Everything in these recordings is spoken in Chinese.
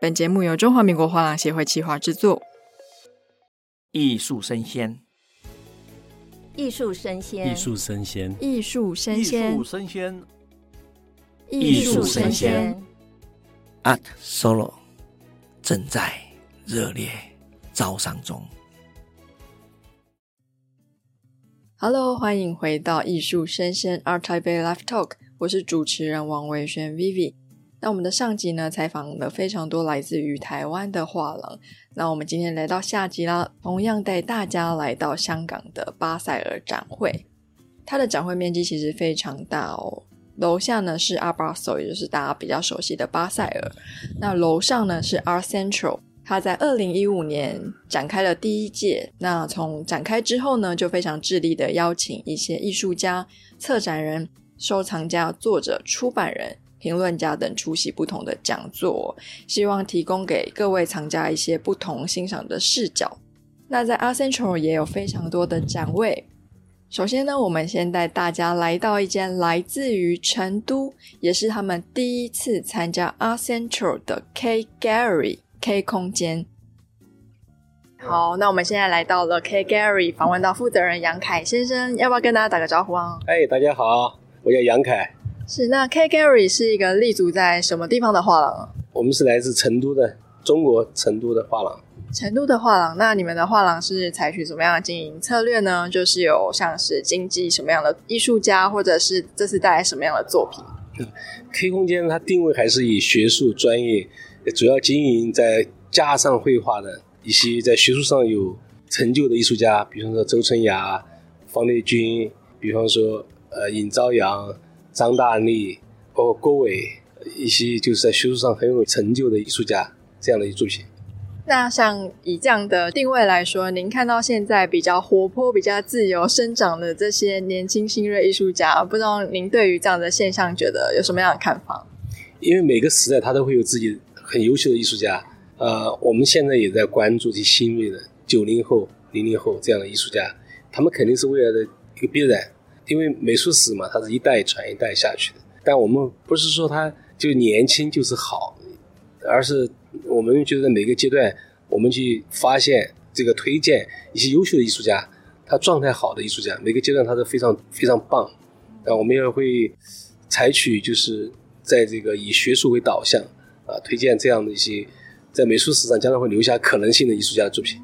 本节目由中华民国画廊协会企划制作。艺术生鲜，艺术生鲜，艺术生鲜，艺术生鲜，艺术生鲜，艺术声鲜。Art Solo 正在热烈招商中。Hello，欢迎回到艺术生鲜 Art Taipei Live Talk，我是主持人王维轩 Vivi。那我们的上集呢，采访了非常多来自于台湾的画廊。那我们今天来到下集啦，同样带大家来到香港的巴塞尔展会。它的展会面积其实非常大哦。楼下呢是 Ar Basel，也就是大家比较熟悉的巴塞尔。那楼上呢是 Art Central，它在二零一五年展开了第一届。那从展开之后呢，就非常致力的邀请一些艺术家、策展人、收藏家、作者、出版人。评论家等出席不同的讲座，希望提供给各位藏家一些不同欣赏的视角。那在 Art Central 也有非常多的展位。首先呢，我们先带大家来到一间来自于成都，也是他们第一次参加 Art Central 的 K Gallery K 空间。好，那我们现在来到了 K Gallery，访问到负责人杨凯先生，要不要跟大家打个招呼啊？哎，大家好，我叫杨凯。是，那 K Gallery 是一个立足在什么地方的画廊啊？我们是来自成都的，中国成都的画廊。成都的画廊，那你们的画廊是采取什么样的经营策略呢？就是有像是经济什么样的艺术家，或者是这次带来什么样的作品？K 空间它定位还是以学术专业，主要经营在加上绘画的一些在学术上有成就的艺术家，比方说周春芽、方力钧，比方说呃尹朝阳。张大力，包括郭伟，一些就是在学术上很有成就的艺术家，这样的一作品。那像以这样的定位来说，您看到现在比较活泼、比较自由生长的这些年轻新锐艺术家，不知道您对于这样的现象觉得有什么样的看法？因为每个时代他都会有自己很优秀的艺术家，呃，我们现在也在关注这些新锐的九零后、零零后这样的艺术家，他们肯定是未来的一个必然。因为美术史嘛，它是一代传一代下去的。但我们不是说它就年轻就是好，而是我们觉得每个阶段，我们去发现这个推荐一些优秀的艺术家，他状态好的艺术家，每个阶段他都非常非常棒。那我们也会采取就是在这个以学术为导向啊，推荐这样的一些在美术史上将来会留下可能性的艺术家的作品。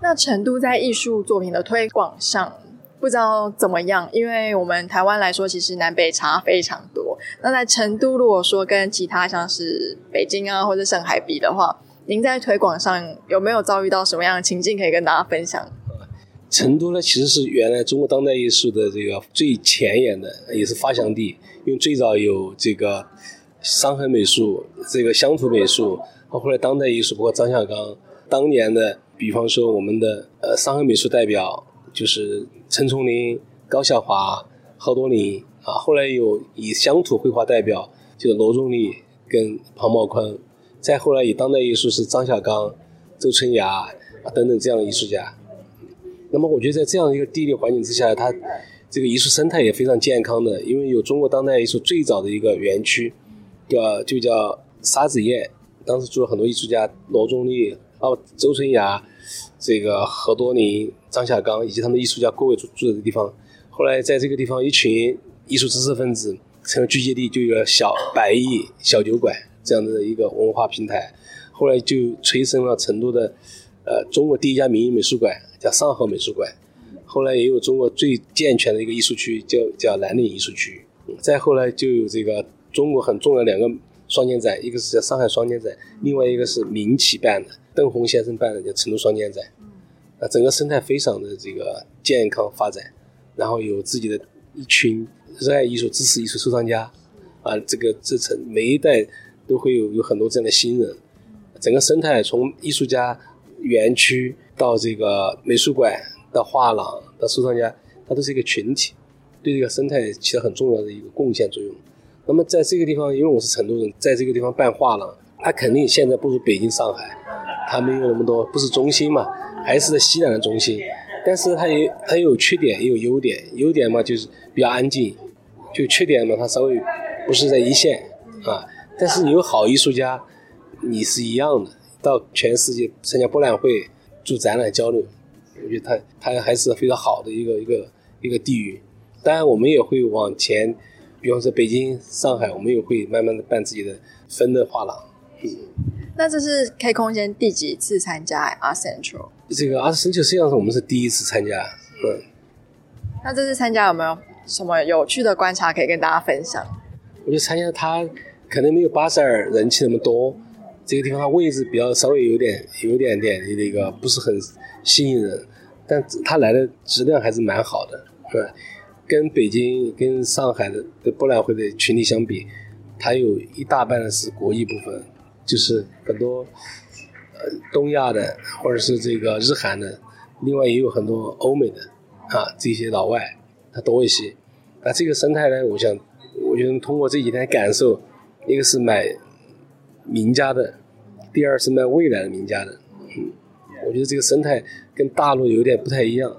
那成都在艺术作品的推广上，不知道怎么样，因为我们台湾来说，其实南北差非常多。那在成都，如果说跟其他像是北京啊或者上海比的话，您在推广上有没有遭遇到什么样的情境可以跟大家分享？成都呢，其实是原来中国当代艺术的这个最前沿的，也是发祥地。因为最早有这个伤痕美术、这个乡土美术，包括后来当代艺术，包括张晓刚当年的，比方说我们的呃伤痕美术代表。就是陈松龄、高晓华、郝多林啊，后来有以乡土绘画代表，就是罗中立跟庞茂坤，再后来以当代艺术是张晓刚、周春芽啊等等这样的艺术家。那么我觉得在这样一个地理环境之下，它这个艺术生态也非常健康的，因为有中国当代艺术最早的一个园区，叫就叫沙子堰，当时住了很多艺术家，罗中立啊、周春芽。这个何多林、张晓刚以及他们艺术家各位住住的地方，后来在这个地方，一群艺术知识分子成了聚集地，就有了小百艺小酒馆这样的一个文化平台。后来就催生了成都的呃中国第一家民营美术馆，叫上河美术馆。后来也有中国最健全的一个艺术区，叫叫南岭艺术区。再后来就有这个中国很重要的两个双年展，一个是叫上海双年展，另外一个是民企办的。邓鸿先生办的叫成都双年展，啊，整个生态非常的这个健康发展，然后有自己的一群热爱艺术、支持艺术收藏家，啊，这个这层每一代都会有有很多这样的新人，整个生态从艺术家园区到这个美术馆到画廊到收藏家，它都是一个群体，对这个生态起了很重要的一个贡献作用。那么在这个地方，因为我是成都人，在这个地方办画廊，它肯定现在不如北京、上海。它没有那么多，不是中心嘛，还是在西南的中心，但是它也它也有缺点，也有优点。优点嘛就是比较安静，就缺点嘛它稍微不是在一线啊。但是你有好艺术家，你是一样的，到全世界参加博览会、做展览交流，我觉得它它还是非常好的一个一个一个地域。当然，我们也会往前，比方说北京、上海，我们也会慢慢的办自己的分的画廊。嗯，那这是 K 空间第几次参加 Art Central？这个 Art Central 实际上是我们是第一次参加。嗯，那这次参加有没有什么有趣的观察可以跟大家分享？我觉得参加它可能没有巴塞尔人气那么多，这个地方它位置比较稍微有点有点点那个不是很吸引人，但它来的质量还是蛮好的，是吧？跟北京、跟上海的的博览会的群体相比，它有一大半的是国艺部分，就是很多呃东亚的或者是这个日韩的，另外也有很多欧美的啊这些老外，他多一些。那这个生态呢，我想，我觉得通过这几天感受，一个是买名家的，第二是买未来的名家的。嗯，我觉得这个生态跟大陆有点不太一样，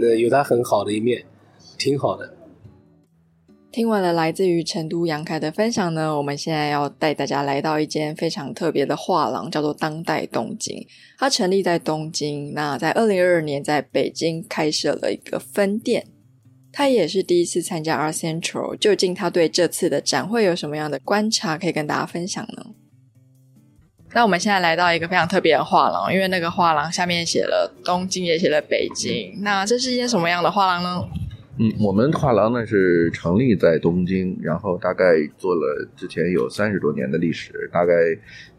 呃，有它很好的一面。挺好的。听完了来自于成都杨凯的分享呢，我们现在要带大家来到一间非常特别的画廊，叫做当代东京。它成立在东京，那在二零二二年在北京开设了一个分店。他也是第一次参加 Art Central，究竟他对这次的展会有什么样的观察可以跟大家分享呢？那我们现在来到一个非常特别的画廊，因为那个画廊下面写了东京，也写了北京。那这是一间什么样的画廊呢？嗯，我们画廊呢是成立在东京，然后大概做了之前有三十多年的历史，大概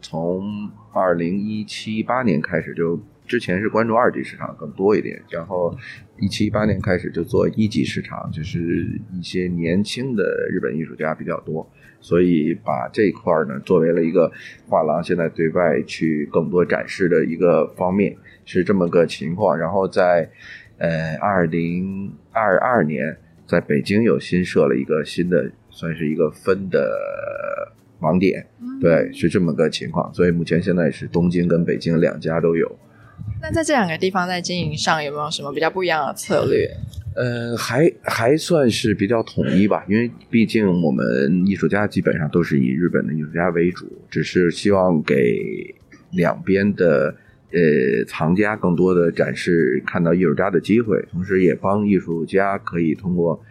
从二零一七八年开始就，之前是关注二级市场更多一点，然后一七一八年开始就做一级市场，就是一些年轻的日本艺术家比较多，所以把这一块呢作为了一个画廊现在对外去更多展示的一个方面，是这么个情况，然后在。呃，二零二二年在北京又新设了一个新的，算是一个分的网点，嗯、对，是这么个情况。所以目前现在是东京跟北京两家都有。那在这两个地方在经营上有没有什么比较不一样的策略？呃，还还算是比较统一吧，因为毕竟我们艺术家基本上都是以日本的艺术家为主，只是希望给两边的。呃，藏家更多的展示看到艺术家的机会，同时也帮艺术家可以通过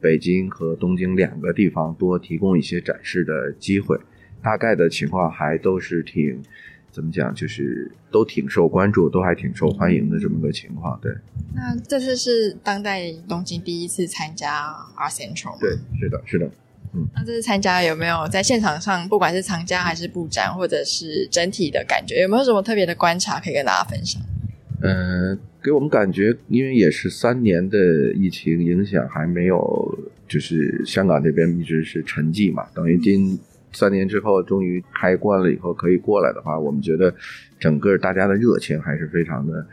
北京和东京两个地方多提供一些展示的机会。大概的情况还都是挺怎么讲，就是都挺受关注，都还挺受欢迎的这么个情况。对。那这次是当代东京第一次参加 Art Central 对，是的，是的。嗯，那这次参加有没有在现场上，不管是藏家还是布展，或者是整体的感觉，有没有什么特别的观察可以跟大家分享？嗯、呃，给我们感觉，因为也是三年的疫情影响，还没有，就是香港这边一直是沉寂嘛，等于今三年之后终于开关了以后可以过来的话，我们觉得整个大家的热情还是非常的。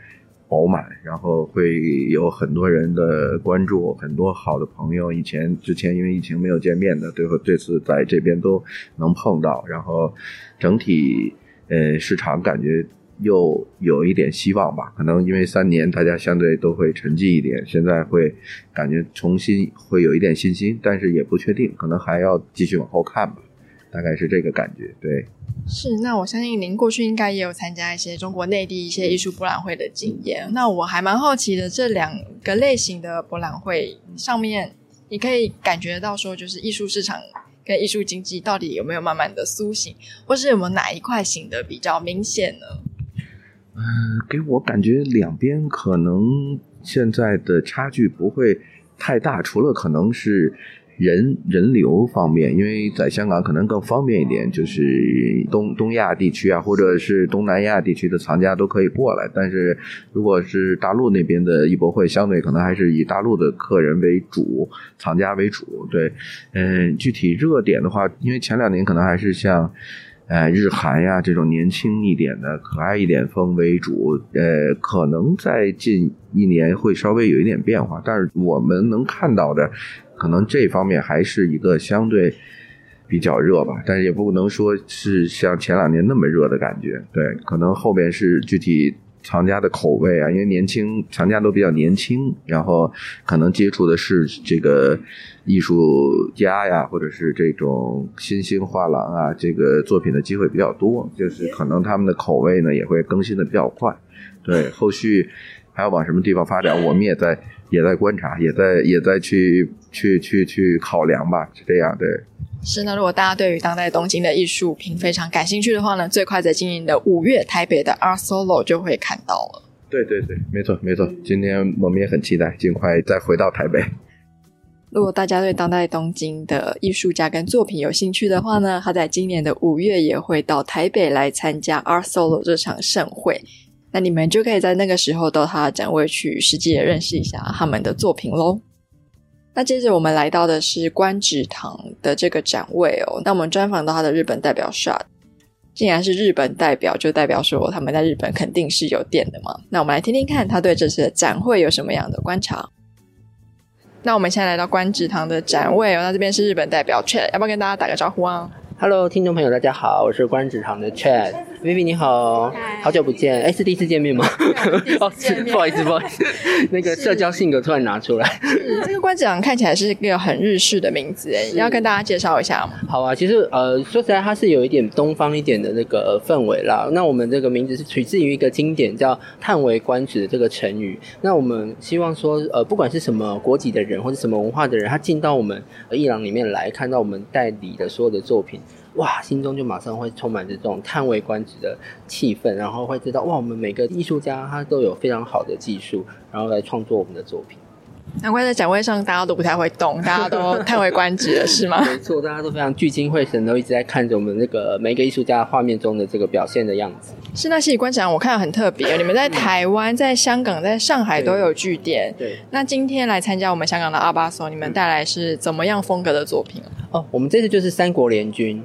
饱满，然后会有很多人的关注，很多好的朋友，以前之前因为疫情没有见面的，最后这次在这边都能碰到，然后整体呃市场感觉又有一点希望吧，可能因为三年大家相对都会沉寂一点，现在会感觉重新会有一点信心，但是也不确定，可能还要继续往后看吧。大概是这个感觉，对。是，那我相信您过去应该也有参加一些中国内地一些艺术博览会的经验。那我还蛮好奇的，这两个类型的博览会上面，你可以感觉到说，就是艺术市场跟艺术经济到底有没有慢慢的苏醒，或是有没有哪一块醒的比较明显呢？嗯、呃，给我感觉两边可能现在的差距不会太大，除了可能是。人人流方面，因为在香港可能更方便一点，就是东东亚地区啊，或者是东南亚地区的藏家都可以过来。但是如果是大陆那边的艺博会，相对可能还是以大陆的客人为主，藏家为主。对，嗯，具体热点的话，因为前两年可能还是像，呃，日韩呀这种年轻一点的、可爱一点风为主。呃，可能在近一年会稍微有一点变化，但是我们能看到的。可能这方面还是一个相对比较热吧，但是也不能说是像前两年那么热的感觉。对，可能后边是具体藏家的口味啊，因为年轻藏家都比较年轻，然后可能接触的是这个艺术家呀，或者是这种新兴画廊啊，这个作品的机会比较多，就是可能他们的口味呢也会更新的比较快。对，后续还要往什么地方发展，我们也在也在观察，也在也在去去去去考量吧，是这样，对。是呢，如果大家对于当代东京的艺术品非常感兴趣的话呢，最快在今年的五月，台北的 Art Solo 就会看到了。对对对，没错没错。今天我们也很期待，尽快再回到台北。如果大家对当代东京的艺术家跟作品有兴趣的话呢，他在今年的五月也会到台北来参加 Art Solo 这场盛会。那你们就可以在那个时候到他的展位去实际的认识一下他们的作品喽。那接着我们来到的是观止堂的这个展位哦。那我们专访到他的日本代表 Shot，既然是日本代表，就代表说他们在日本肯定是有店的嘛。那我们来听听看他对这次的展会有什么样的观察。那我们现在来到观止堂的展位哦。那这边是日本代表 Chad，要不要跟大家打个招呼啊？Hello，听众朋友，大家好，我是观止堂的 Chad。Vivi 你好好久不见，哎，是第一次见面吗？哦，不好意思，不好意思，那个社交性格突然拿出来。这个观止堂看起来是一个很日式的名字，哎，你要跟大家介绍一下吗？好啊，其实呃，说实在，它是有一点东方一点的那个氛围啦。那我们这个名字是取自于一个经典叫“叹为观止”的这个成语。那我们希望说，呃，不管是什么国籍的人或者什么文化的人，他进到我们艺廊里面来看到我们代理的所有的作品。哇，心中就马上会充满着这种叹为观止的气氛，然后会知道哇，我们每个艺术家他都有非常好的技术，然后来创作我们的作品。难怪在展位上大家都不太会动，大家都 叹为观止了，是吗？没错，大家都非常聚精会神，都一直在看着我们那个每一个艺术家画面中的这个表现的样子。是那其实观止堂我看到很特别，你们在台湾、在香港、在上海都有据点。对。那今天来参加我们香港的阿巴索你们带来是怎么样风格的作品？哦，我们这次就是三国联军。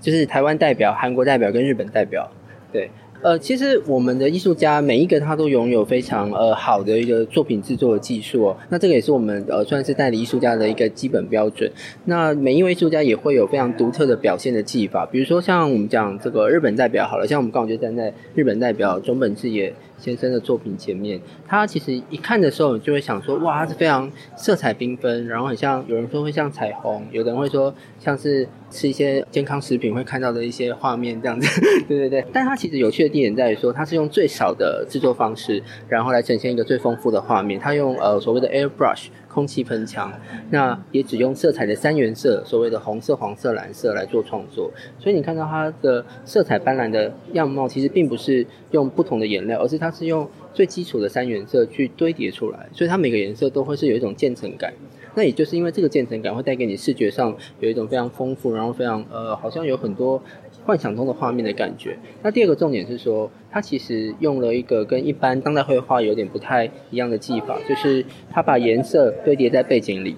就是台湾代表、韩国代表跟日本代表，对，呃，其实我们的艺术家每一个他都拥有非常呃好的一个作品制作的技术哦，那这个也是我们呃算是代理艺术家的一个基本标准。那每一位艺术家也会有非常独特的表现的技法，比如说像我们讲这个日本代表好了，像我们刚好就站在日本代表中本智也先生的作品前面，他其实一看的时候，你就会想说，哇，他是非常色彩缤纷，然后很像有人说会像彩虹，有的人会说像是吃一些健康食品会看到的一些画面这样子，对对对。但他其实有趣的地点在于说，他是用最少的制作方式，然后来呈现一个最丰富的画面。他用呃所谓的 airbrush。空气喷枪，那也只用色彩的三原色，所谓的红色、黄色、蓝色来做创作。所以你看到它的色彩斑斓的样貌，其实并不是用不同的颜料，而是它是用最基础的三原色去堆叠出来。所以它每个颜色都会是有一种渐层感。那也就是因为这个渐层感会带给你视觉上有一种非常丰富，然后非常呃，好像有很多。幻想中的画面的感觉。那第二个重点是说，他其实用了一个跟一般当代绘画有点不太一样的技法，就是他把颜色堆叠在背景里，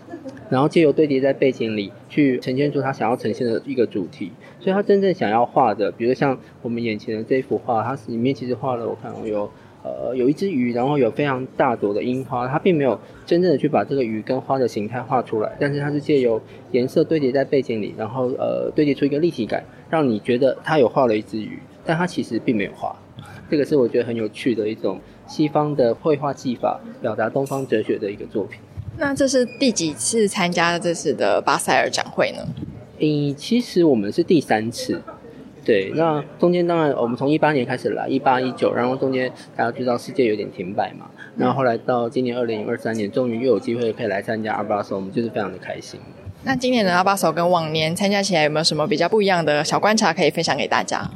然后借由堆叠在背景里去呈现出他想要呈现的一个主题。所以他真正想要画的，比如像我们眼前的这幅画，它里面其实画了，我看有。呃，有一只鱼，然后有非常大朵的樱花，它并没有真正的去把这个鱼跟花的形态画出来，但是它是借由颜色堆叠在背景里，然后呃堆叠出一个立体感，让你觉得它有画了一只鱼，但它其实并没有画。这个是我觉得很有趣的一种西方的绘画技法，表达东方哲学的一个作品。那这是第几次参加这次的巴塞尔展会呢？嗯，其实我们是第三次。对，那中间当然我们从一八年开始来，一八一九，然后中间大家知道世界有点停摆嘛，然后后来到今年二零二三年，终于又有机会可以来参加阿巴索我们就是非常的开心。那今年的阿巴索跟往年参加起来有没有什么比较不一样的小观察可以分享给大家？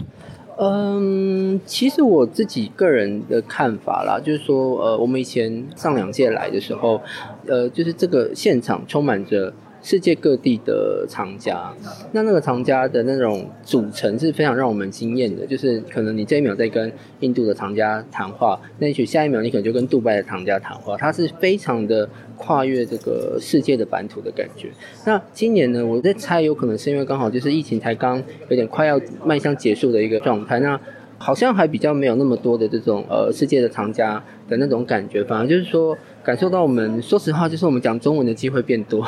嗯，其实我自己个人的看法啦，就是说，呃，我们以前上两届来的时候，呃，就是这个现场充满着。世界各地的藏家，那那个藏家的那种组成是非常让我们惊艳的。就是可能你这一秒在跟印度的藏家谈话，那也许下一秒你可能就跟杜拜的藏家谈话，它是非常的跨越这个世界的版图的感觉。那今年呢，我在猜，有可能是因为刚好就是疫情才刚有点快要迈向结束的一个状态，那好像还比较没有那么多的这种呃世界的藏家的那种感觉，反而就是说。感受到我们说实话，就是我们讲中文的机会变多。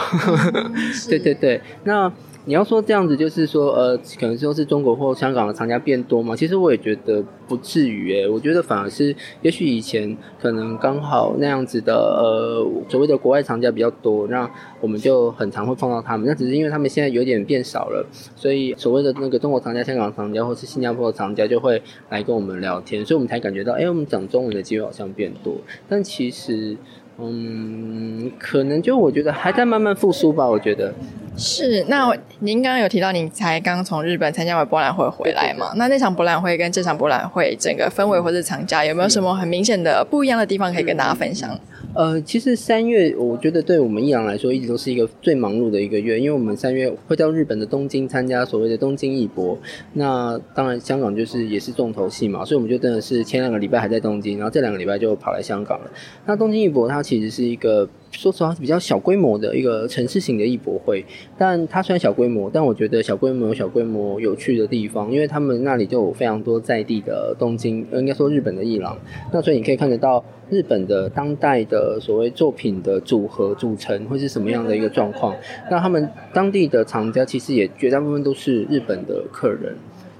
对对对，那你要说这样子，就是说，呃，可能说是中国或香港的藏家变多嘛？其实我也觉得不至于诶，我觉得反而是，也许以前可能刚好那样子的，呃，所谓的国外藏家比较多，那我们就很常会碰到他们。那只是因为他们现在有点变少了，所以所谓的那个中国藏家、香港藏家或是新加坡的藏家就会来跟我们聊天，所以我们才感觉到，哎，我们讲中文的机会好像变多。但其实，嗯，可能就我觉得还在慢慢复苏吧，我觉得。是，那您刚刚有提到您才刚从日本参加完博览会回来嘛？那那场博览会跟这场博览会整个氛围或者藏家有没有什么很明显的不一样的地方可以跟大家分享？呃，其实三月我觉得对我们益阳来说一直都是一个最忙碌的一个月，因为我们三月会到日本的东京参加所谓的东京艺博，那当然香港就是也是重头戏嘛，所以我们就真的是前两个礼拜还在东京，然后这两个礼拜就跑来香港了。那东京艺博它其实是一个。说实话，是比较小规模的一个城市型的艺博会，但它虽然小规模，但我觉得小规模有小规模有趣的地方，因为他们那里就有非常多在地的东京，应该说日本的艺廊，那所以你可以看得到日本的当代的所谓作品的组合组成会是什么样的一个状况。那他们当地的藏家其实也绝大部分都是日本的客人。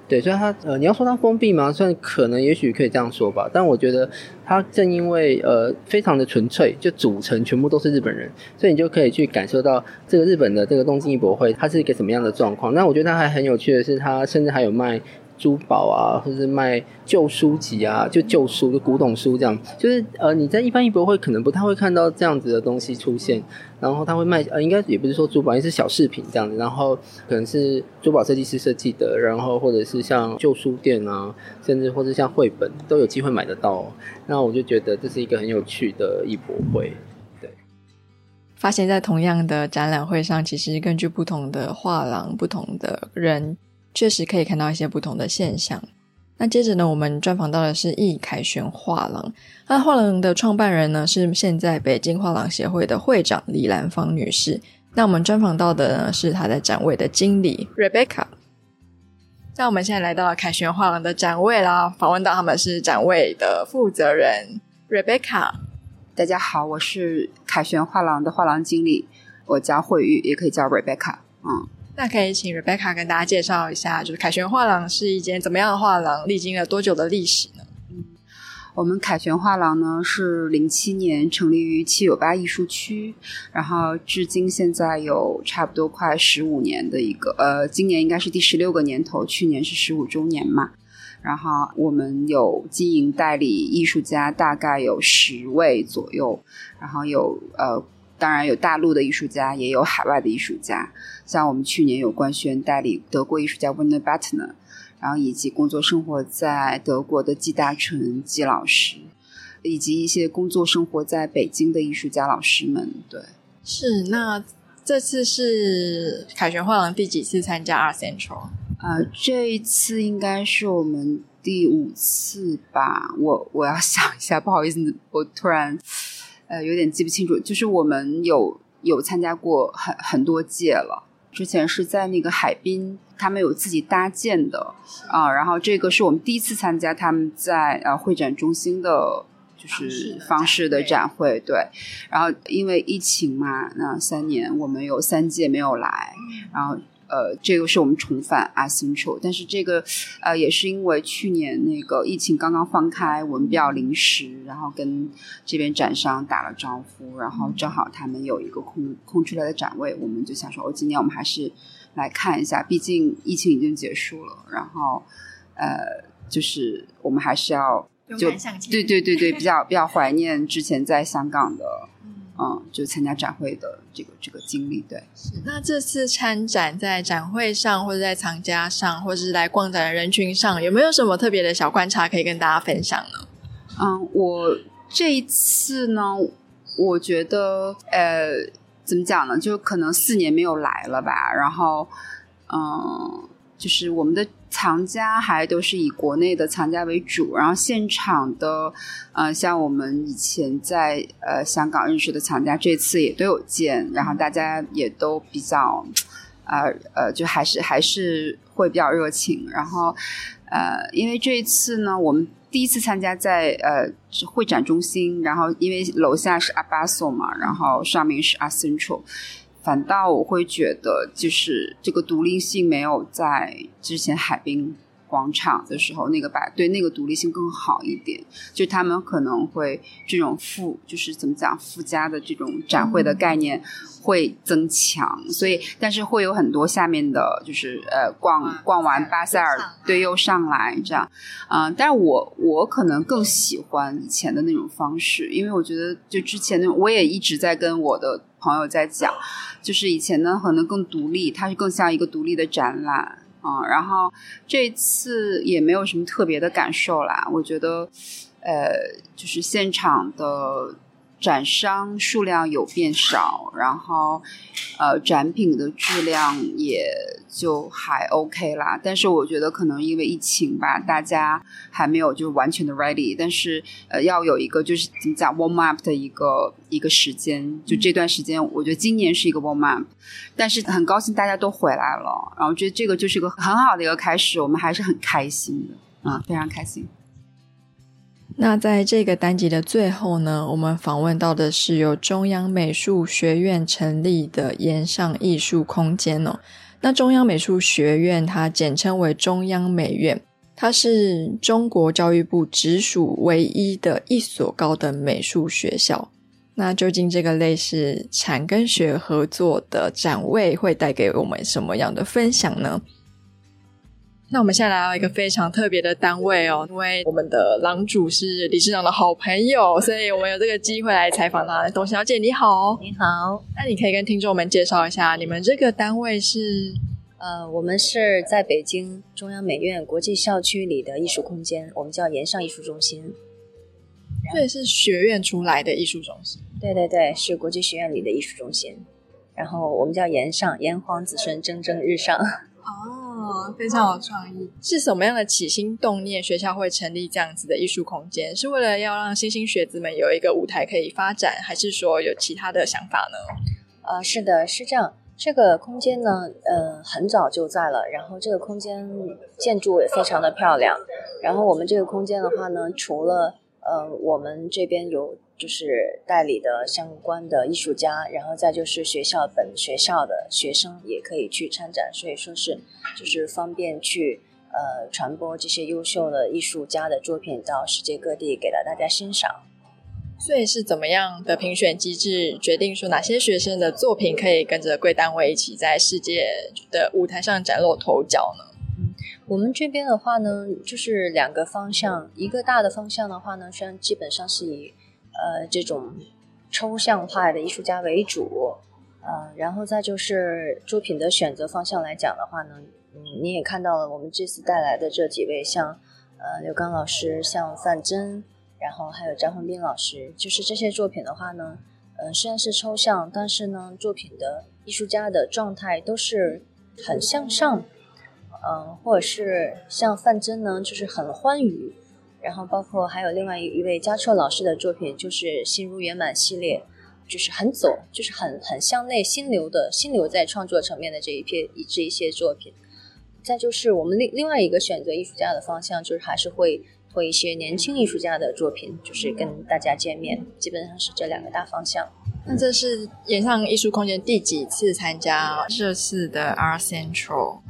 对，所以它呃，你要说它封闭吗？算可能，也许可以这样说吧。但我觉得它正因为呃非常的纯粹，就组成全部都是日本人，所以你就可以去感受到这个日本的这个东京艺博会它是一个什么样的状况。那我觉得它还很有趣的是，它甚至还有卖。珠宝啊，或是卖旧书籍啊，就旧书、就古董书这样，就是呃，你在一般艺博会可能不太会看到这样子的东西出现。然后他会卖呃，应该也不是说珠宝，也是小饰品这样子。然后可能是珠宝设计师设计的，然后或者是像旧书店啊，甚至或者像绘本都有机会买得到。那我就觉得这是一个很有趣的艺博会。对，发现在同样的展览会上，其实根据不同的画廊、不同的人。确实可以看到一些不同的现象。那接着呢，我们专访到的是易凯旋画廊。那画廊的创办人呢，是现在北京画廊协会的会长李兰芳女士。那我们专访到的呢，是她在展位的经理 Rebecca。那我们现在来到了凯旋画廊的展位啦，访问到他们是展位的负责人 Rebecca。大家好，我是凯旋画廊的画廊经理，我叫慧玉，也可以叫 Rebecca。嗯。那可以请 Rebecca 跟大家介绍一下，就是凯旋画廊是一间怎么样的画廊，历经了多久的历史呢？嗯，我们凯旋画廊呢是零七年成立于七九八艺术区，然后至今现在有差不多快十五年的一个，呃，今年应该是第十六个年头，去年是十五周年嘛。然后我们有经营代理艺术家，大概有十位左右，然后有呃。当然有大陆的艺术家，也有海外的艺术家。像我们去年有官宣代理德国艺术家 Werner Battner，然后以及工作生活在德国的季大成季老师，以及一些工作生活在北京的艺术家老师们。对，是。那这次是凯旋画廊第几次参加 Art Central？呃，这一次应该是我们第五次吧。我我要想一下，不好意思，我突然。呃，有点记不清楚，就是我们有有参加过很很多届了。之前是在那个海滨，他们有自己搭建的啊，然后这个是我们第一次参加他们在呃会展中心的，就是方式的展会，对。然后因为疫情嘛，那三年我们有三届没有来，然后。呃，这个是我们重返 Art Central，但是这个呃也是因为去年那个疫情刚刚放开，我们比较临时，然后跟这边展商打了招呼，然后正好他们有一个空空出来的展位，我们就想说，哦，今年我们还是来看一下，毕竟疫情已经结束了，然后呃，就是我们还是要就对对对对，比较比较怀念之前在香港的。嗯，就参加展会的这个这个经历，对。是，那这次参展在展会上，或者在藏家上，或者是来逛展的人群上，有没有什么特别的小观察可以跟大家分享呢？嗯，我这一次呢，我觉得，呃，怎么讲呢？就可能四年没有来了吧，然后，嗯，就是我们的。藏家还都是以国内的藏家为主，然后现场的，呃，像我们以前在呃香港认识的藏家，这次也都有见，然后大家也都比较，呃呃，就还是还是会比较热情。然后，呃，因为这一次呢，我们第一次参加在呃会展中心，然后因为楼下是 Art Basel 嘛，然后上面是阿 Central。反倒我会觉得，就是这个独立性没有在之前海滨广场的时候那个把对那个独立性更好一点。就他们可能会这种附，就是怎么讲附加的这种展会的概念。嗯会增强，所以但是会有很多下面的，就是呃逛逛完巴塞尔，对，又上来这样，啊、呃，但是我我可能更喜欢以前的那种方式，因为我觉得就之前那种，我也一直在跟我的朋友在讲，就是以前呢可能更独立，它是更像一个独立的展览嗯、然后这次也没有什么特别的感受啦，我觉得呃就是现场的。展商数量有变少，然后，呃，展品的质量也就还 OK 啦。但是我觉得可能因为疫情吧，大家还没有就完全的 ready。但是呃，要有一个就是怎么讲 warm up 的一个一个时间，就这段时间，我觉得今年是一个 warm up。但是很高兴大家都回来了，然后觉得这个就是一个很好的一个开始，我们还是很开心的啊，非常开心。那在这个单集的最后呢，我们访问到的是由中央美术学院成立的岩上艺术空间哦。那中央美术学院它简称为中央美院，它是中国教育部直属唯一的一所高等美术学校。那究竟这个类似产跟学合作的展位会带给我们什么样的分享呢？那我们现在来到一个非常特别的单位哦，因为我们的郎主是理事长的好朋友，所以我们有这个机会来采访他。董小姐你好，你好。那你可以跟听众们介绍一下，你们这个单位是？呃，我们是在北京中央美院国际校区里的艺术空间，我们叫岩上艺术中心。对，是学院出来的艺术中心。对对对，是国际学院里的艺术中心。然后我们叫岩上，炎黄子孙蒸蒸日上。哦。哦，非常有创意。是什么样的起心动念，学校会成立这样子的艺术空间？是为了要让新兴学子们有一个舞台可以发展，还是说有其他的想法呢？呃，是的，是这样。这个空间呢，呃，很早就在了。然后这个空间建筑也非常的漂亮。然后我们这个空间的话呢，除了呃，我们这边有。就是代理的相关的艺术家，然后再就是学校本学校的学生也可以去参展，所以说是就是方便去呃传播这些优秀的艺术家的作品到世界各地给到大家欣赏。所以是怎么样的评选机制决定说哪些学生的作品可以跟着贵单位一起在世界的舞台上崭露头角呢？我们这边的话呢，就是两个方向，一个大的方向的话呢，虽然基本上是以呃，这种抽象派的艺术家为主，呃，然后再就是作品的选择方向来讲的话呢，嗯，你也看到了我们这次带来的这几位，像呃刘刚老师，像范真，然后还有张宏斌老师，就是这些作品的话呢，嗯、呃，虽然是抽象，但是呢，作品的艺术家的状态都是很向上，嗯、或者是像范真呢，就是很欢愉。然后包括还有另外一一位嘉措老师的作品，就是《心如圆满》系列，就是很走，就是很很向内心流的心流在创作层面的这一篇这一些作品。再就是我们另另外一个选择艺术家的方向，就是还是会推一些年轻艺术家的作品，就是跟大家见面，基本上是这两个大方向。那这是岩上艺术空间第几次参加这次的 R Central？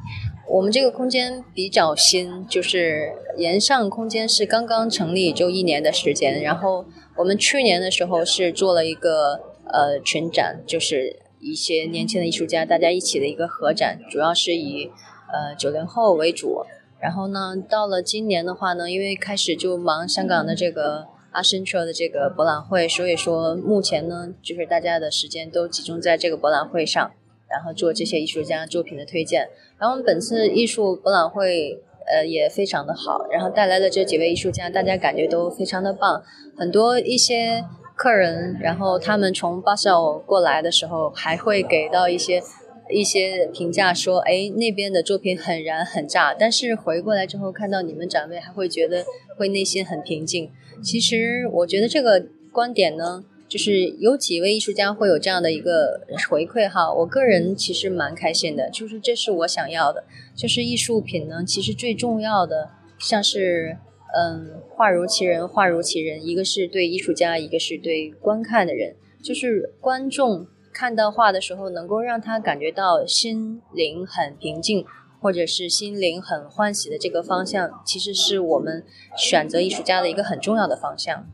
我们这个空间比较新，就是岩上空间是刚刚成立就一年的时间。然后我们去年的时候是做了一个呃群展，就是一些年轻的艺术家大家一起的一个合展，主要是以呃九零后为主。然后呢，到了今年的话呢，因为开始就忙香港的这个 Art Central 的这个博览会，所以说目前呢，就是大家的时间都集中在这个博览会上。然后做这些艺术家作品的推荐，然后我们本次艺术博览会呃也非常的好，然后带来的这几位艺术家，大家感觉都非常的棒，很多一些客人，然后他们从巴塞尔过来的时候，还会给到一些一些评价说，哎，那边的作品很燃很炸，但是回过来之后看到你们展位，还会觉得会内心很平静。其实我觉得这个观点呢。就是有几位艺术家会有这样的一个回馈哈，我个人其实蛮开心的，就是这是我想要的，就是艺术品呢，其实最重要的像是嗯，画如其人，画如其人，一个是对艺术家，一个是对观看的人，就是观众看到画的时候，能够让他感觉到心灵很平静，或者是心灵很欢喜的这个方向，其实是我们选择艺术家的一个很重要的方向。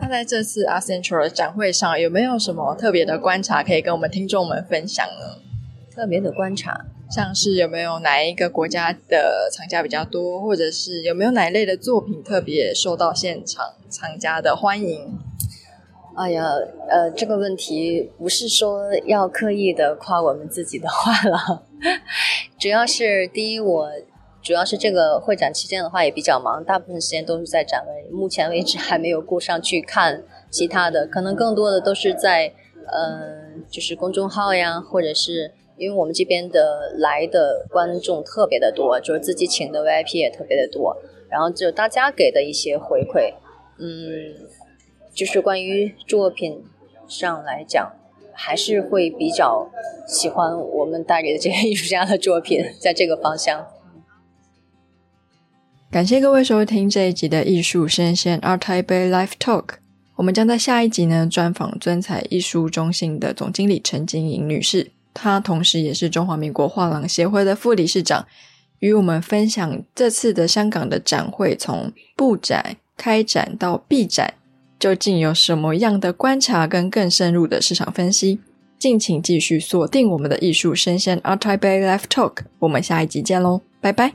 那在这次 Art Central 的展会上，有没有什么特别的观察可以跟我们听众们分享呢？特别的观察，像是有没有哪一个国家的藏家比较多，或者是有没有哪一类的作品特别受到现场藏家的欢迎？哎呀，呃，这个问题不是说要刻意的夸我们自己的话了，主要是第一，我主要是这个会展期间的话也比较忙，大部分时间都是在展位，目前为止还没有顾上去看其他的，可能更多的都是在，呃，就是公众号呀，或者是。因为我们这边的来的观众特别的多，就是自己请的 VIP 也特别的多，然后就大家给的一些回馈，嗯，就是关于作品上来讲，还是会比较喜欢我们带给的这些艺术家的作品，在这个方向。感谢各位收听这一集的艺术生鲜 Art a i b e i Live Talk，我们将在下一集呢专访尊彩艺术中心的总经理陈晶莹女士。她同时也是中华民国画廊协会的副理事长，与我们分享这次的香港的展会从布展、开展到闭展，究竟有什么样的观察跟更深入的市场分析。敬请继续锁定我们的艺术生鲜 Art a i b e i Live Talk，我们下一集见喽，拜拜。